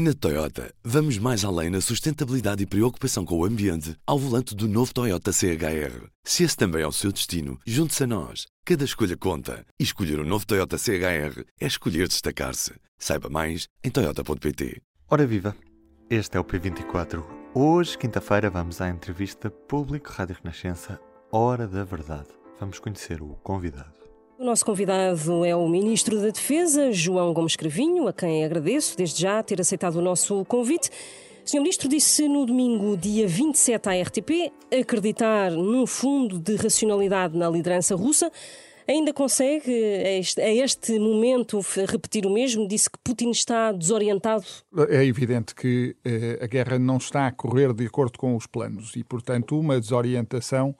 Na Toyota, vamos mais além na sustentabilidade e preocupação com o ambiente ao volante do novo Toyota CHR. Se esse também é o seu destino, junte-se a nós. Cada escolha conta. E escolher o um novo Toyota CHR é escolher destacar-se. Saiba mais em Toyota.pt. Ora viva! Este é o P24. Hoje, quinta-feira, vamos à entrevista Público Rádio Renascença, Hora da Verdade. Vamos conhecer o convidado. O nosso convidado é o Ministro da Defesa, João Gomes Cravinho, a quem agradeço desde já ter aceitado o nosso convite. O. Ministro disse no domingo, dia 27, à RTP, acreditar num fundo de racionalidade na liderança russa. Ainda consegue, a este momento, repetir o mesmo? Disse que Putin está desorientado? É evidente que eh, a guerra não está a correr de acordo com os planos e, portanto, uma desorientação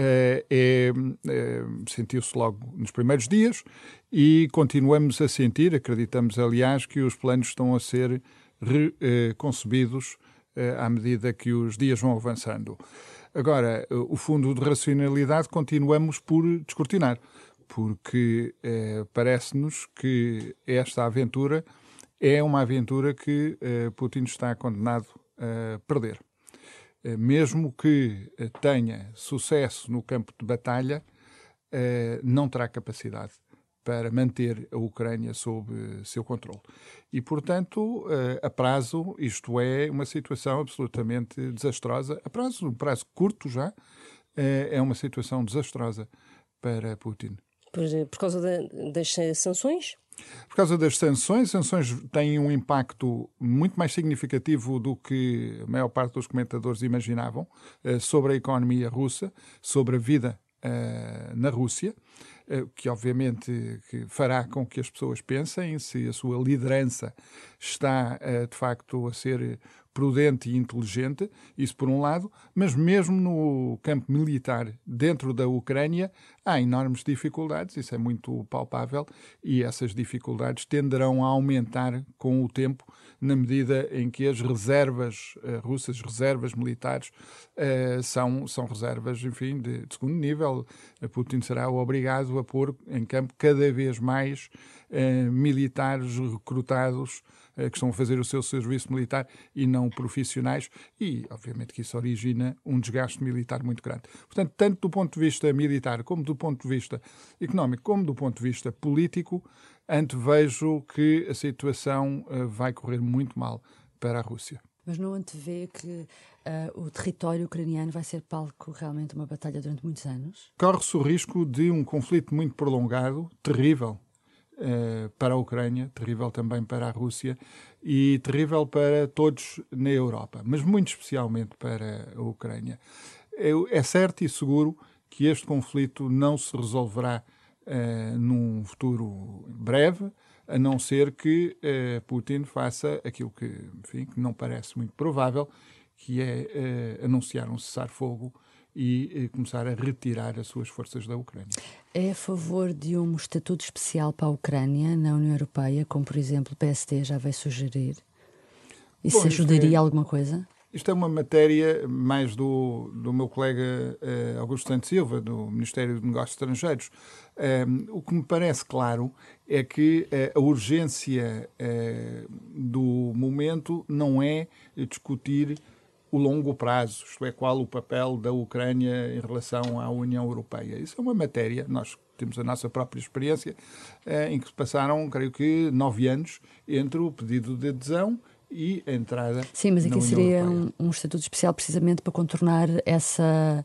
é, é, sentiu-se logo nos primeiros dias e continuamos a sentir, acreditamos aliás, que os planos estão a ser reconcebidos eh, à medida que os dias vão avançando. Agora, o fundo de racionalidade continuamos por descortinar, porque eh, parece-nos que esta aventura é uma aventura que eh, Putin está condenado a perder. Eh, mesmo que eh, tenha sucesso no campo de batalha, eh, não terá capacidade para manter a Ucrânia sob seu controle. E, portanto, a prazo, isto é uma situação absolutamente desastrosa. A prazo, um prazo curto já, é uma situação desastrosa para Putin. Por, por causa de, das sanções? Por causa das sanções, sanções têm um impacto muito mais significativo do que a maior parte dos comentadores imaginavam uh, sobre a economia russa, sobre a vida uh, na Rússia, uh, que obviamente fará com que as pessoas pensem se a sua liderança está de facto a ser prudente e inteligente, isso por um lado, mas mesmo no campo militar dentro da Ucrânia há enormes dificuldades, isso é muito palpável, e essas dificuldades tenderão a aumentar com o tempo, na medida em que as reservas uh, russas, reservas militares, uh, são, são reservas, enfim, de, de segundo nível. Putin será obrigado a pôr em campo cada vez mais uh, militares recrutados que estão a fazer o seu serviço militar e não profissionais, e obviamente que isso origina um desgaste militar muito grande. Portanto, tanto do ponto de vista militar, como do ponto de vista económico, como do ponto de vista político, antevejo que a situação uh, vai correr muito mal para a Rússia. Mas não antevê que uh, o território ucraniano vai ser palco realmente de uma batalha durante muitos anos? Corre-se o risco de um conflito muito prolongado, terrível, Uh, para a Ucrânia, terrível também para a Rússia e terrível para todos na Europa, mas muito especialmente para a Ucrânia. É, é certo e seguro que este conflito não se resolverá uh, num futuro breve, a não ser que uh, Putin faça aquilo que, enfim, que não parece muito provável, que é anunciar um cessar-fogo e começar a retirar as suas forças da Ucrânia. É a favor de um estatuto especial para a Ucrânia na União Europeia, como por exemplo o PSD já veio sugerir? Isso Bom, ajudaria é, alguma coisa? Isto é uma matéria mais do, do meu colega uh, Augusto Santos Silva, do Ministério de Negócios Estrangeiros. Um, ehm, o que me parece claro é que uh, a urgência uh, do momento não é discutir o longo prazo, isto é, qual o papel da Ucrânia em relação à União Europeia. Isso é uma matéria, nós temos a nossa própria experiência, eh, em que passaram, creio que, nove anos entre o pedido de adesão e a entrada. Sim, mas aqui seria um, um, estatuto especial precisamente para contornar essa,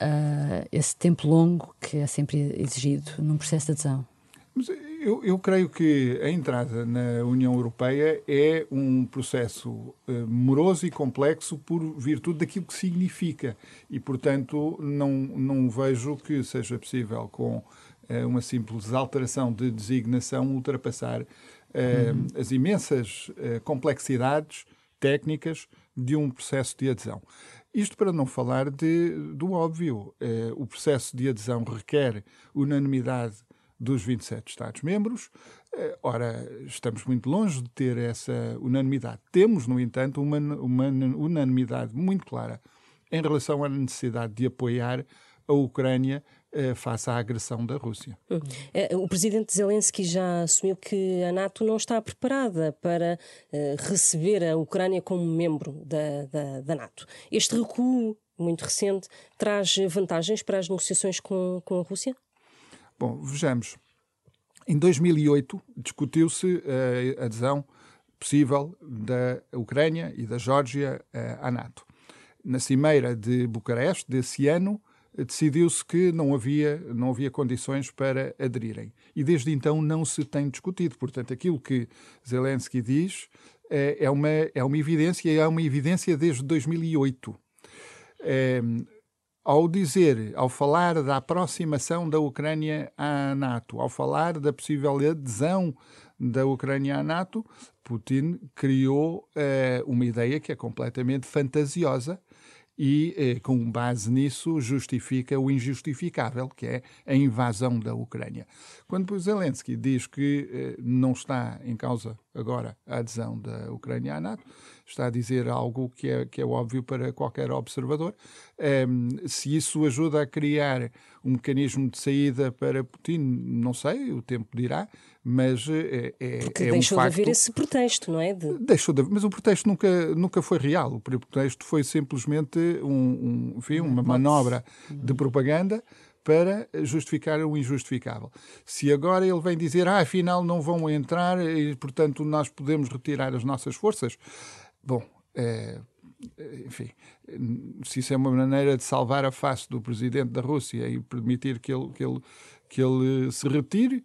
uh, esse tempo longo que é sempre exigido num processo de adesão. Mas eu, eu, creio que a entrada na União Europeia é um processo uh, moroso e complexo por virtude daquilo que significa. E, portanto, não, não vejo que seja possível, com uh, uma simples alteração de designação, ultrapassar uh, uhum. as imensas complexidades técnicas de um processo de adesão. Isto para não falar de, do óbvio. o processo de adesão requer unanimidade dos 27 Estados-membros. Eh, ora, estamos muito longe de ter essa unanimidade. Temos, no entanto, uma, uma unanimidade muito clara em relação à necessidade de apoiar a Ucrânia face à agressão da Rússia. Uhum. O presidente Zelensky já assumiu que a NATO não está preparada para receber a Ucrânia como membro da, da, da NATO. Este recuo muito recente traz vantagens para as negociações com, com a Rússia? Bom, vejamos. Em 2008 discutiu-se a adesão possível da Ucrânia e da Geórgia à NATO. Na cimeira de Bucareste desse ano, decidiu-se que não havia, não havia condições para aderirem. E desde então não se tem discutido. Portanto, aquilo que Zelensky diz é, é uma, é uma evidência, e é uma evidência desde 2008. É, ao dizer, ao falar da aproximação da Ucrânia à NATO, ao falar da possível adesão da Ucrânia à NATO, Putin criou uh, uma ideia que é completamente fantasiosa e, eh, com base nisso, justifica o injustificável, que é a invasão da Ucrânia. Quando Zelensky diz que eh, não está em causa agora a adesão da Ucrânia à NATO, está a dizer algo que é, que é óbvio para qualquer observador. Um, se isso ajuda a criar um mecanismo de saída para Putin, não sei, o tempo dirá, mas é, é, Porque é deixou um facto... de haver esse pretexto, não é? De... Deixou de Mas o pretexto nunca, nunca foi real. O pretexto foi simplesmente um, um enfim, uma manobra de propaganda para justificar o injustificável. Se agora ele vem dizer, ah, afinal não vão entrar e, portanto, nós podemos retirar as nossas forças, bom, é, enfim, se isso é uma maneira de salvar a face do presidente da Rússia e permitir que ele, que ele, que ele se retire,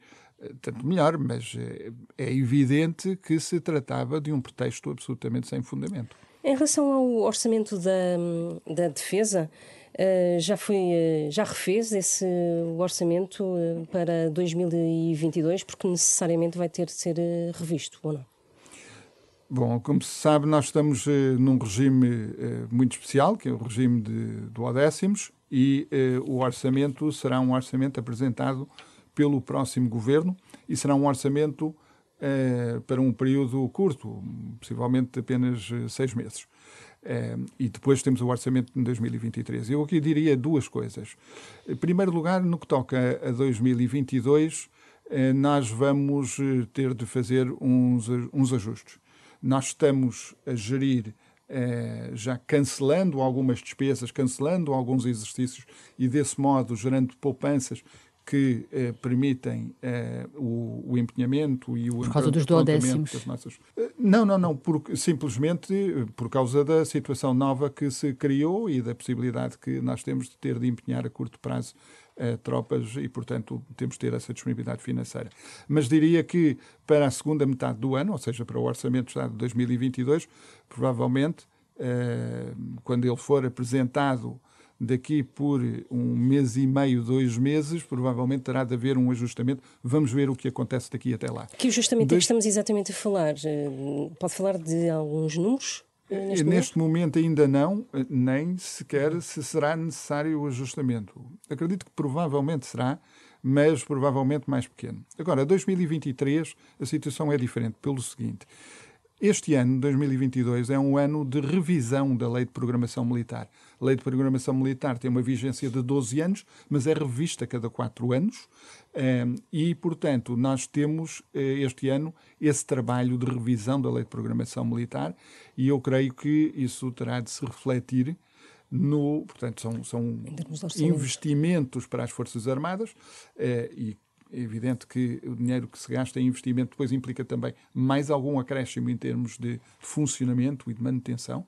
tanto melhor, mas é, é evidente que se tratava de um pretexto absolutamente sem fundamento. Em relação ao orçamento da, da defesa, já foi já refez esse orçamento para 2022 porque necessariamente vai ter de ser revisto ou não? Bom, como se sabe, nós estamos num regime muito especial, que é o regime de, do Odécimos, e o orçamento será um orçamento apresentado pelo próximo governo e será um orçamento para um período curto, possivelmente apenas seis meses. Uh, e depois temos o orçamento de 2023. Eu aqui diria duas coisas. Em primeiro lugar, no que toca a 2022, uh, eh, nós vamos ter de fazer uns, uns ajustes. Nós estamos a gerir Uh, já cancelando algumas despesas, cancelando alguns exercícios e, desse modo, gerando poupanças que eh, permitem eh, o, o, empenhamento e o por causa dos duodécimos das nossas eh, não não não porque simplesmente eh, por causa da situação nova que se criou e da possibilidade que nós temos de ter de empenhar a curto prazo eh, tropas e portanto temos de ter essa disponibilidade financeira mas diria que para a segunda metade do ano ou seja para o orçamento do Estado de 2022 provavelmente eh, quando ele for apresentado daqui por um mês e meio, dois meses, provavelmente terá de haver um ajustamento. Vamos ver o que acontece daqui até lá. Que ajustamento de... é que estamos exatamente a falar? Eh, pode falar de alguns números? Eh, neste, neste momento? momento? ainda não, eh, nem sequer se será necessário o ajustamento. Acredito que provavelmente será, mas provavelmente mais pequeno. Agora, 2023, a situação é diferente pelo seguinte. Este ano, 2022, é um ano de revisão da Lei de Programação Militar. A Lei de Programação Militar tem uma vigência de 12 anos, mas é revista a cada 4 anos. Ehm, e, portanto, nós temos eh, este ano esse trabalho de revisão da Lei de Programação Militar e eu creio que isso terá de se refletir no. Portanto, são, são investimentos para as Forças Armadas eh, e é evidente que o dinheiro que se gasta em investimento depois implica também mais algum acréscimo em termos de funcionamento e de manutenção.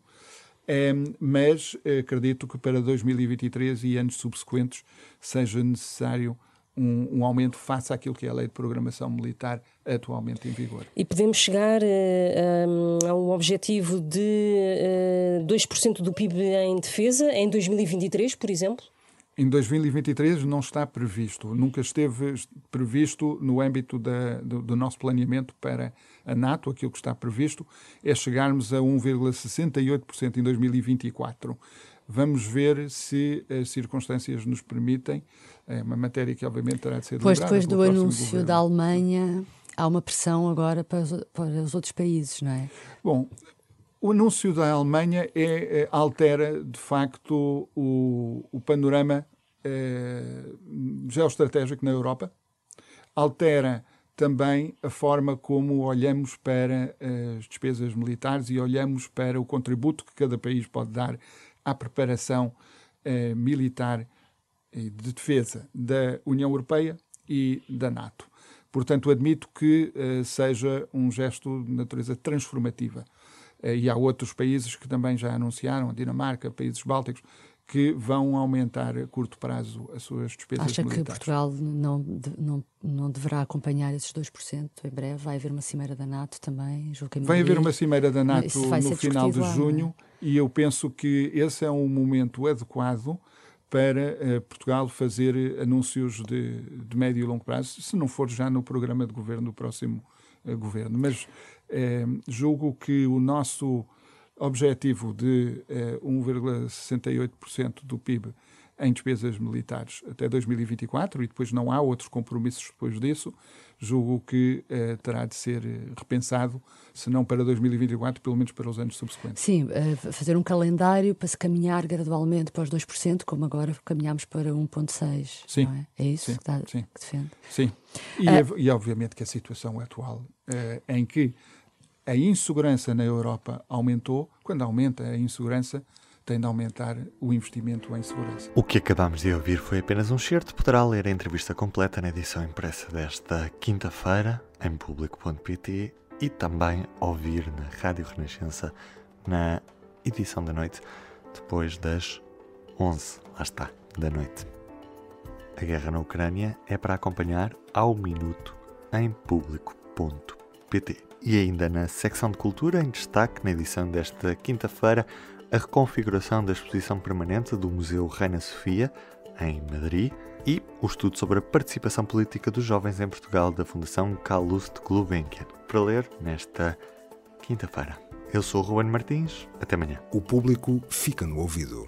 Um, mas acredito que para 2023 e anos subsequentes seja necessário um, um, aumento face àquilo que é a lei de programação militar atualmente em vigor. E podemos chegar uh, um, ao objetivo de uh, eh, 2% do PIB em defesa em 2023, por exemplo? Em 2023 não está previsto, nunca esteve previsto no âmbito da, do, do, nosso planeamento para a NATO. Aquilo que está previsto é chegarmos a 1,68% em 2024. Vamos ver se as circunstâncias nos permitem. É uma matéria que, obviamente, terá de ser Pois depois do anúncio governo. da Alemanha, há uma pressão agora para os, para os outros países, não é? Bom, o anúncio da Alemanha é, é, altera, de facto, o, o panorama geoestratégico na Europa, altera também a forma como olhamos para as despesas militares e olhamos para o contributo que cada país pode dar à preparação eh, militar e de defesa da União Europeia e da NATO. Portanto, admito que eh, seja um gesto de natureza transformativa. Eh, e há outros países que também já anunciaram, a Dinamarca, países bálticos, que vão aumentar a curto prazo as suas despesas Acha militares. que Portugal não, não, não deverá acompanhar esses 2% em breve? Vai haver uma cimeira da NATO também? Vai haver uma cimeira da NATO no final de lá, junho é? e eu penso que esse é um momento adequado para uh, Portugal fazer anúncios de, de, médio e longo prazo, se não for já no programa de governo do próximo uh, governo. Mas uh, julgo que o nosso objetivo de 1,68% do PIB em despesas militares até 2024 e depois não há outros compromissos depois disso, julgo que eh, terá de ser repensado, se não para 2024, pelo menos para os anos subsequentes. Sim, fazer um calendário para se caminhar gradualmente para os 2%, como agora caminhamos para 1,6%. Sim. É? é? isso sim, que, está, sim. que defende? Sim. E, e obviamente que a situação atual, em que a insegurança na Europa aumentou, quando aumenta a insegurança, tem de aumentar o investimento em segurança. O que acabamos de ouvir foi apenas um certo. Poderá ler a entrevista completa na edição impressa desta quinta-feira em público.pt e também ouvir na Rádio Renascença na edição da noite, depois das 11, lá está, da noite. A guerra na Ucrânia é para acompanhar ao minuto em público.pt. E ainda na secção de cultura, em destaque na edição desta quinta-feira, a reconfiguração da exposição permanente do Museu Reina Sofia, em Madrid, e o estudo sobre a participação política dos jovens em Portugal da Fundação Calouste Gulbenkian, para ler nesta quinta-feira. Eu sou o Ruben Martins, até amanhã. O público fica no ouvido.